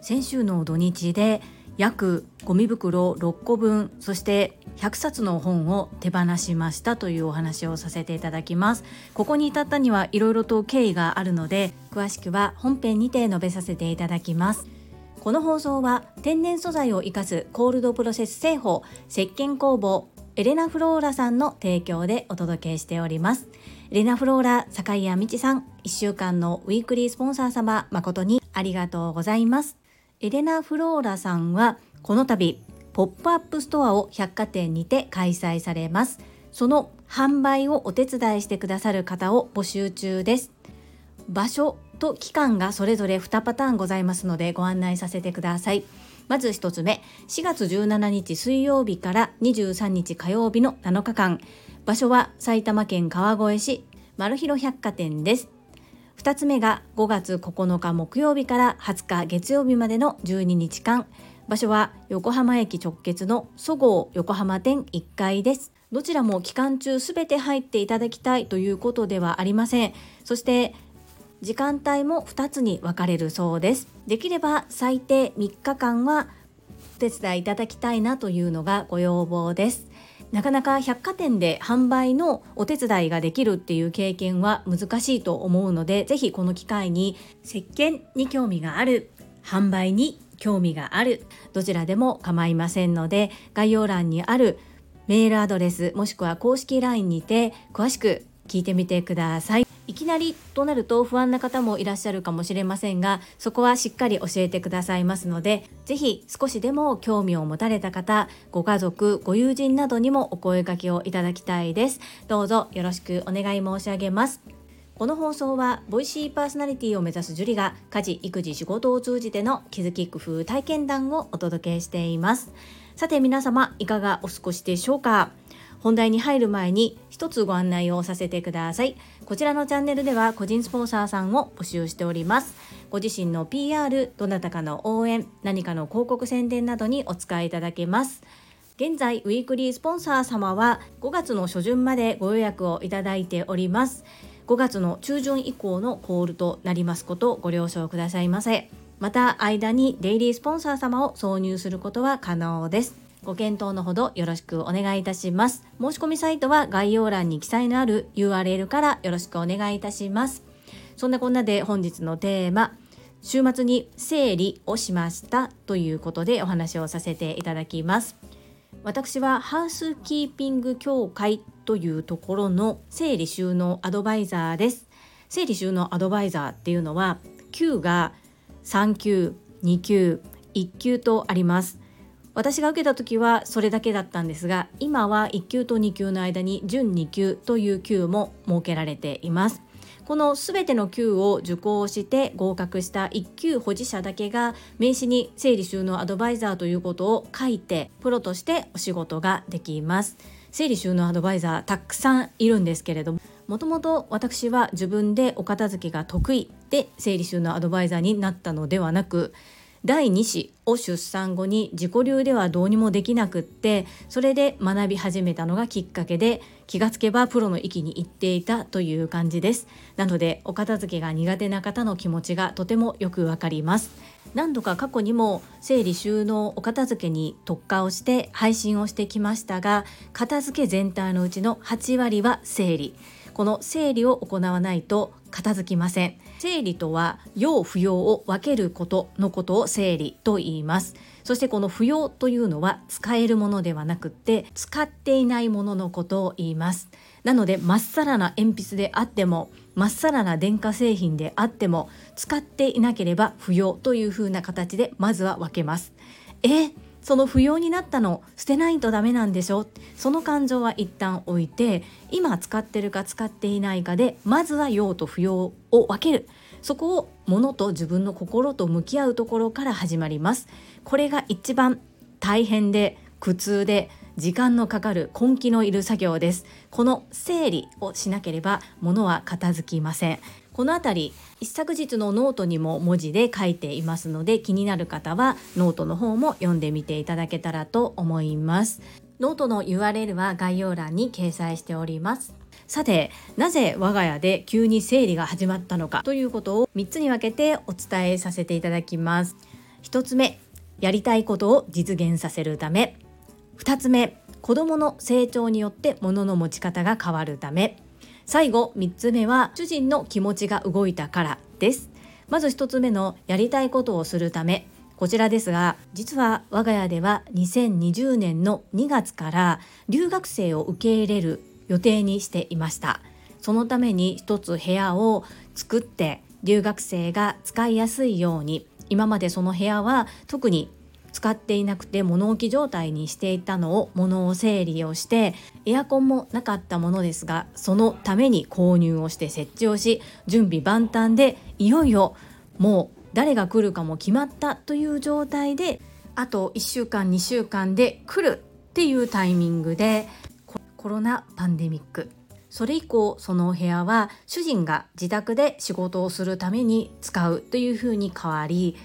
先週の土日で約ゴミ袋6個分そして100冊の本を手放しましたというお話をさせていただきます。ここに至ったにはいろいろと経緯があるので詳しくは本編にて述べさせていただきます。この放送は天然素材を生かすコールドプロセス製法石鹸工房エレナフローラさんの提供でお届けしております。レナフローラ坂井谷道さん1週間のウィークリースポンサー様誠にありがとうございます。エレナ・フローラさんはこの度ポップアップストアを百貨店にて開催されます。その販売をお手伝いしてくださる方を募集中です。場所と期間がそれぞれ2パターンございますのでご案内させてください。まず1つ目4月17日水曜日から23日火曜日の7日間。場所は埼玉県川越市マルヒロ百貨店です。2つ目が5月9日木曜日から20日月曜日までの12日間。場所は横浜駅直結のそごう横浜店1階です。どちらも期間中すべて入っていただきたいということではありません。そして時間帯も2つに分かれるそうです。できれば最低3日間はお手伝いいただきたいなというのがご要望です。なかなか百貨店で販売のお手伝いができるっていう経験は難しいと思うのでぜひこの機会に石鹸に興味がある販売に興味があるどちらでも構いませんので概要欄にあるメールアドレスもしくは公式 LINE にて詳しく聞いてみてください。いきなりとなると不安な方もいらっしゃるかもしれませんがそこはしっかり教えてくださいますので是非少しでも興味を持たれた方ご家族ご友人などにもお声掛けをいただきたいです。どうぞよろしくお願い申し上げます。この放送はボイシーパーソナリティを目指す樹里が家事育児仕事を通じての気づき工夫体験談をお届けしています。さて皆様いかがお過ごしでしょうか？本題に入る前に一つご案内をさせてください。こちらのチャンネルでは個人スポンサーさんを募集しております。ご自身の PR どなたかの応援何かの広告宣伝などにお使いいただけます。現在ウィークリースポンサー様は5月の初旬までご予約をいただいております。5月の中旬以降のコールとなりますことをご了承くださいませ。また間にデイリースポンサー様を挿入することは可能です。ご検討のほどよろしくお願いいたします。申し込みサイトは概要欄に記載のある URL からよろしくお願いいたします。そんなこんなで本日のテーマ、週末に整理をしましたということでお話をさせていただきます。私はハウスキーピング協会というところの整理収納アドバイザーです。整理収納アドバイザーっていうのは級が3級、2級、1級とあります。私が受けた時はそれだけだったんですが今は1級と2級の間に準2級という級も設けられています。この全ての級を受講して合格した1級保持者だけが名刺に整理収納アドバイザーということを書いてプロとしてお仕事ができます。整理収納アドバイザーたくさんいるんですけれどももともと私は自分でお片付けが得意で整理収納アドバイザーになったのではなく第2子を出産後に自己流ではどうにもできなくってそれで学び始めたのがきっかけで気がつけばプロの域に行っていたという感じです。なのでお片付けが苦手な方の気持ちがとてもよくわかります。何度か過去にも整理収納お片付けに特化をして配信をしてきましたが片付け全体のうちの8割は整理。この整理を行わないと片付きません。整理とは要不要を分けることのことを整理と言います。そしてこの不要というのは使えるものではなくて使っていないもののことを言います。なのでまっさらな鉛筆であってもまっさらな電化製品であっても使っていなければ不要というふうな形でまずは分けます。えその不要になったの捨てないとダメなんでしょ？その感情は一旦置いて今使ってるか使っていないかでまずは要と不要を分ける。そこを物と自分の心と向き合うところから始まります。これが一番大変で苦痛で時間のかかる根気のいる作業です。この整理をしなければ物は片付きません。この辺り一昨日のノートにも文字で書いていますので気になる方はノートの方も読んでみていただけたらと思います。ノートの URL は概要欄に掲載しております。さてなぜ我が家で急に生理が始まったのかということを3つに分けてお伝えさせていただきます。1つ目やりたいことを実現させるため。2つ目子どもの成長によって物の持ち方が変わるため。最後3つ目は主人の気持ちが動いたからです。まず1つ目のやりたいことをするためこちらですが実は我が家では2020年の2月から留学生を受け入れる予定にしていました。そのために一つ部屋を作って留学生が使いやすいように今までその部屋は特に使っていなくて物置状態にしていたのを物を整理をしてエアコンもなかったものですがそのために購入をして設置をし準備万端でいよいよもう誰が来るかも決まったという状態であと1週間2週間で来るっていうタイミングでコロナパンデミック。それ以降そのお部屋は主人が自宅で仕事をするために使うというふうに変わり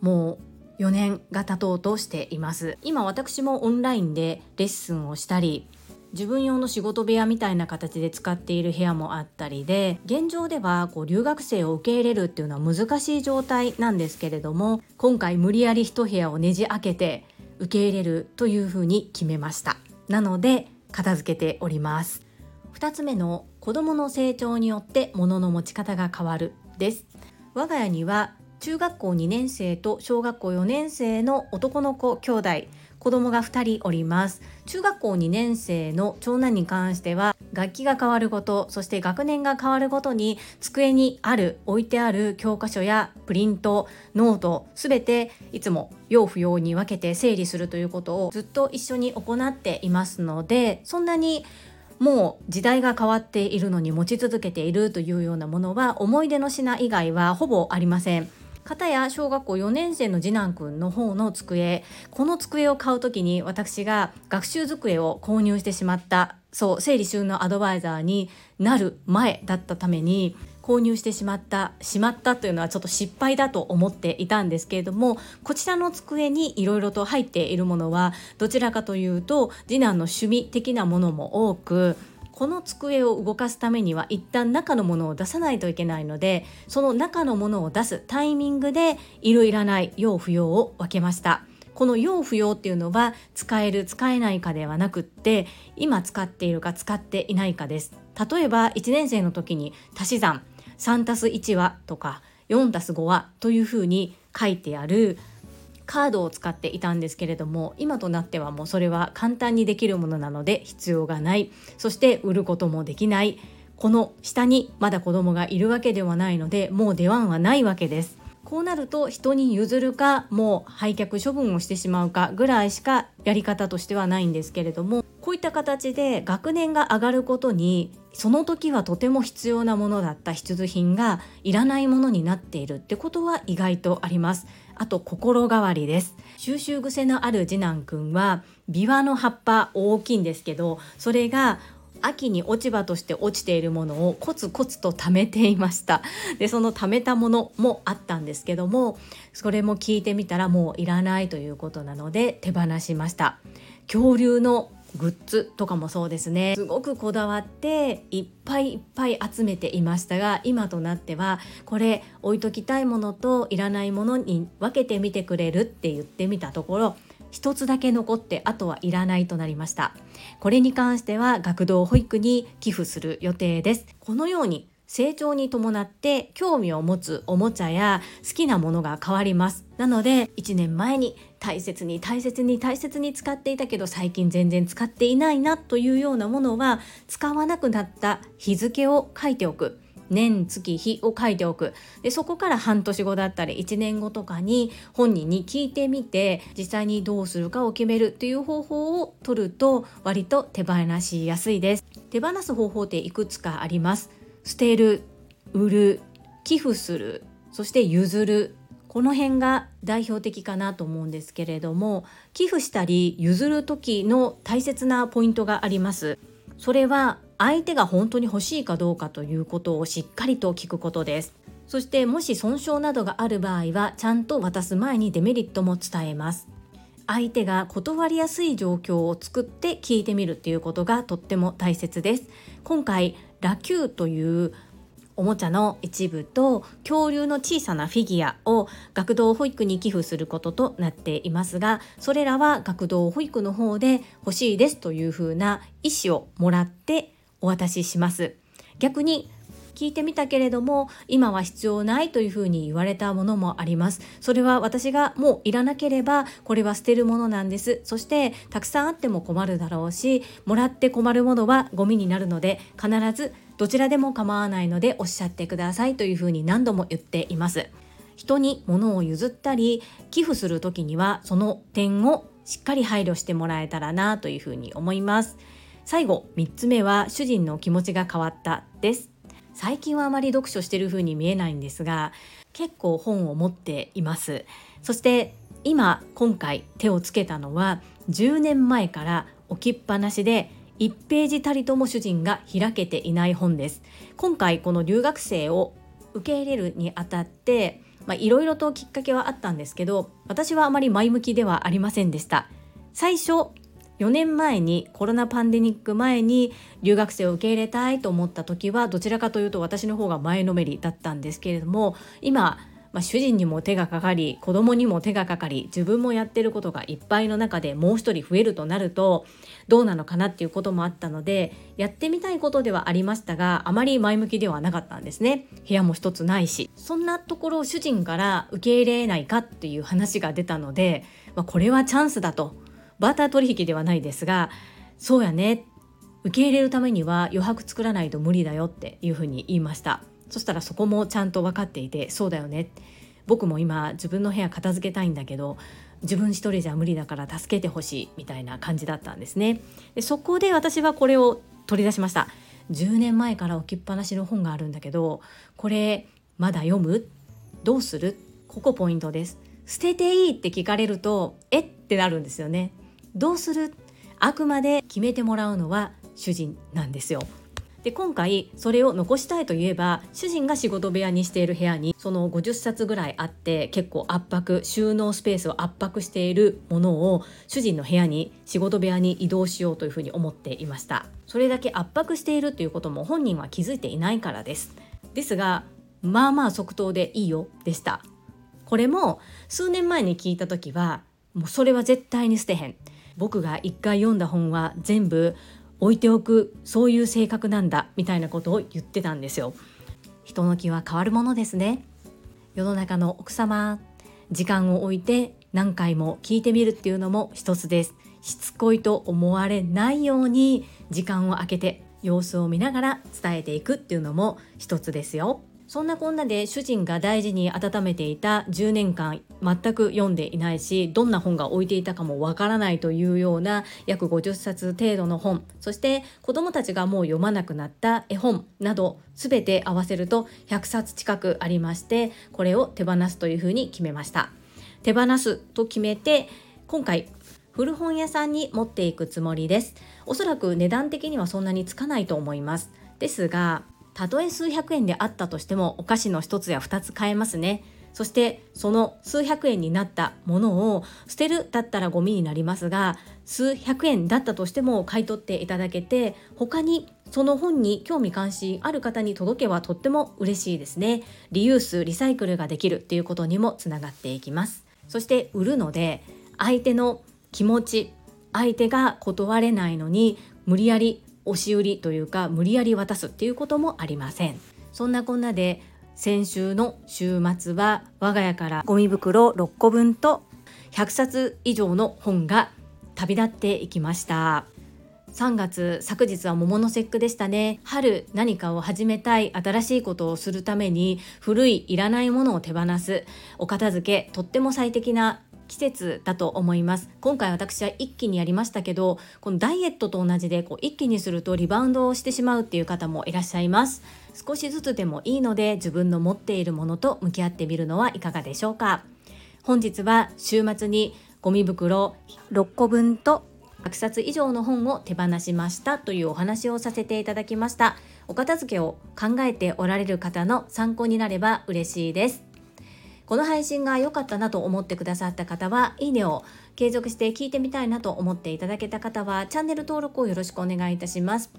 もう4年が経とうとしています。今私もオンラインでレッスンをしたり自分用の仕事部屋みたいな形で使っている部屋もあったりで現状ではこう留学生を受け入れるっていうのは難しい状態なんですけれども今回無理やり一部屋をねじ開けて受け入れるというふうに決めました。なので片付けております。2つ目の子どもの成長によって物の持ち方が変わるです。我が家には中学校2年生と小学校4年生の男の子兄弟子供が2人おります中学校2年生の長男に関しては楽器が変わることそして学年が変わるごとに机にある置いてある教科書やプリントノートすべていつも要不要に分けて整理するということをずっと一緒に行っていますのでそんなにもう時代が変わっているのに持ち続けているというようなものは思い出の品以外はほぼありません。片や小学校4年生の次男くんの方の机この机を買う時に私が学習机を購入してしまったそう整理収納アドバイザーになる前だったために購入してしまったしまったというのはちょっと失敗だと思っていたんですけれどもこちらの机にいろいろと入っているものはどちらかというと次男の趣味的なものも多くこの机を動かすためには一旦中のものを出さないといけないのでその中のものを出すタイミングでいるいらない用不要を分けました。この用不要っていうのは使える使えないかではなくって今使っているか使っていないかです例えば1年生の時に足し算 3+1 はとか 4+5 はというふうに書いてあるカードを使っていたんですけれども今となってはもうそれは簡単にできるものなので必要がない。そして売ることもできない。この下にまだ子供がいるわけではないのでもう出番はないわけです。こうなると人に譲るかもう廃却処分をしてしまうかぐらいしかやり方としてはないんですけれどもこういった形で学年が上がることにその時はとても必要なものだった必需品がいらないものになっているってことは意外とあります。あと心変わりです。収集癖のある次男くんはビワの葉っぱ大きいんですけどそれが秋に落ち葉として落ちているものをコツコツと貯めていました。でその貯めたものもあったんですけどもそれも聞いてみたらもういらないということなので手放しました。恐竜のグッズとかもそうですね。すごくこだわっていっぱいいっぱい集めていましたが今となってはこれ置いときたいものといらないものに分けてみてくれるって言ってみたところ一つだけ残ってあとはいらないとなりました。これに関しては学童保育に寄付する予定です。このように成長に伴って興味を持つおもちゃや好きなものが変わります。なので1年前に大切に大切に大切に使っていたけど最近全然使っていないなというようなものは使わなくなった日付を書いておく。年月日を書いておく。でそこから半年後だったり1年後とかに本人に聞いてみて実際にどうするかを決めるという方法を取ると割と手放しやすいです。手放す方法っていくつかあります。捨てる売る寄付するそして譲る。この辺が代表的かなと思うんですけれども寄付したり譲る時の大切なポイントがあります。それは相手が本当に欲しいかどうかということをしっかりと聞くことです。そしてもし損傷などがある場合はちゃんと渡す前にデメリットも伝えます。相手が断りやすい状況を作って聞いてみるっていうことがとっても大切です。今回ラキューというおもちゃの一部と恐竜の小さなフィギュアを学童保育に寄付することとなっていますがそれらは学童保育の方で欲しいですというふうな意思をもらってお渡しします。逆に聞いてみたけれども今は必要ないというふうに言われたものもあります。それは私がもういらなければこれは捨てるものなんです。そしてたくさんあっても困るだろうしもらって困るものはゴミになるので必ずどちらでも構わないのでおっしゃってくださいというふうに何度も言っています。人に物を譲ったり寄付する時にはその点をしっかり配慮してもらえたらなというふうに思います。最後3つ目は主人の気持ちが変わったです。最近はあまり読書してる風に見えないんですが結構本を持っています。そして今今回手をつけたのは10年前から置きっぱなしで1ページたりとも主人が開けていない本です。今回この留学生を受け入れるにあたっていろいろときっかけはあったんですけど私はあまり前向きではありませんでした。最初4年前にコロナパンデミック前に留学生を受け入れたいと思った時はどちらかというと私の方が前のめりだったんですけれども今まあ、主人にも手がかかり子供にも手がかかり自分もやってることがいっぱいの中でもう一人増えるとなるとどうなのかなっていうこともあったのでやってみたいことではありましたがあまり前向きではなかったんですね。部屋も一つないし。そんなところを主人から受け入れないかっていう話が出たので、まあ、これはチャンスだと。バーター取引ではないですがそうやね。受け入れるためには余白作らないと無理だよっていうふうに言いました。そしたらそこもちゃんと分かっていてそうだよね。僕も今自分の部屋片付けたいんだけど自分一人じゃ無理だから助けてほしいみたいな感じだったんですね。でそこで私はこれを取り出しました。10年前から置きっぱなしの本があるんだけどこれまだ読む？どうする？ここポイントです。捨てていいって聞かれるとえってなるんですよね。どうする？あくまで決めてもらうのは主人なんですよ。で今回それを残したいといえば主人が仕事部屋にしている部屋にその50冊ぐらいあって結構圧迫収納スペースを圧迫しているものを主人の部屋に仕事部屋に移動しようというふうに思っていました。それだけ圧迫しているということも本人は気づいていないからです。ですがまあまあ即答でいいよでした。これも数年前に聞いた時はもうそれは絶対に捨てへん。僕が一回読んだ本は全部置いておくそういう性格なんだみたいなことを言ってたんですよ。人の気は変わるものですね。世の中の奥様時間を置いて何回も聞いてみるっていうのも一つです。しつこいと思われないように時間を空けて様子を見ながら伝えていくっていうのも一つですよ。そんなこんなで主人が大事に温めていた10年間全く読んでいないしどんな本が置いていたかもわからないというような約50冊程度の本。そして子どもたちがもう読まなくなった絵本など全て合わせると100冊近くありましてこれを手放すというふうに決めました。手放すと決めて今回古本屋さんに持っていくつもりです。おそらく値段的にはそんなにつかないと思います。ですがたとえ数百円であったとしてもお菓子の一つや二つ買えますね。そしてその数百円になったものを捨てるだったらゴミになりますが数百円だったとしても買い取っていただけて他にその本に興味関心ある方に届けばとっても嬉しいですね。リユースリサイクルができるっていうことにもつながっていきます。そして売るので相手の気持ち相手が断れないのに無理やり押し売りというか無理やり渡すっていうこともありません。そんなこんなで先週の週末は我が家からゴミ袋6個分と100冊以上の本が旅立っていきました。3月昨日は桃の節句でしたね。春何かを始めたい新しいことをするために古いいらないものを手放す。お片付けとっても最適な季節だと思います。今回私は一気にやりましたけどこのダイエットと同じでこう一気にするとリバウンドをしてしまうっていう方もいらっしゃいます。少しずつでもいいので自分の持っているものと向き合ってみるのはいかがでしょうか。本日は週末にゴミ袋6個分と100冊以上の本を手放しましたというお話をさせていただきました。お片付けを考えておられる方の参考になれば嬉しいです。この配信が良かったなと思ってくださった方は、いいねを継続して聞いてみたいなと思っていただけた方はチャンネル登録をよろしくお願いいたします。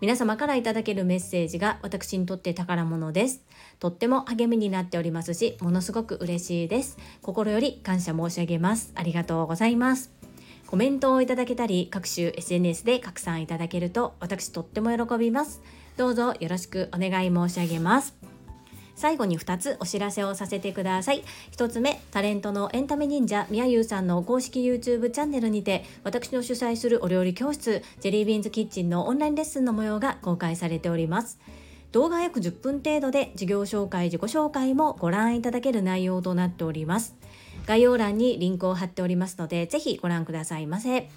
皆様からいただけるメッセージが私にとって宝物です。とっても励みになっておりますしものすごく嬉しいです。心より感謝申し上げます。ありがとうございます。コメントをいただけたり各種 SNS で拡散いただけると私とっても喜びます。どうぞよろしくお願い申し上げます。最後に2つお知らせをさせてください。1つ目タレントのエンタメ忍者みやゆうさんの公式 YouTube チャンネルにて私の主催するお料理教室ジェリービーンズキッチンのオンラインレッスンの模様が公開されております。動画約10分程度で事業紹介自己紹介もご覧いただける内容となっております。概要欄にリンクを貼っておりますのでぜひご覧くださいませ。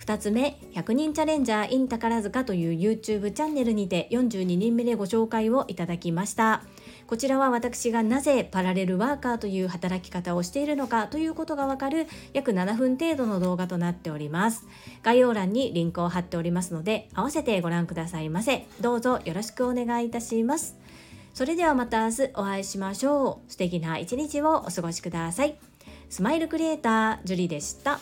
2つ目100人チャレンジャー in 宝塚という YouTube チャンネルにて42人目でご紹介をいただきました。こちらは私がなぜパラレルワーカーという働き方をしているのかということがわかる約7分程度の動画となっております。概要欄にリンクを貼っておりますので、合わせてご覧くださいませ。どうぞよろしくお願いいたします。それではまた明日お会いしましょう。素敵な一日をお過ごしください。スマイルクリエイター、ジュリでした。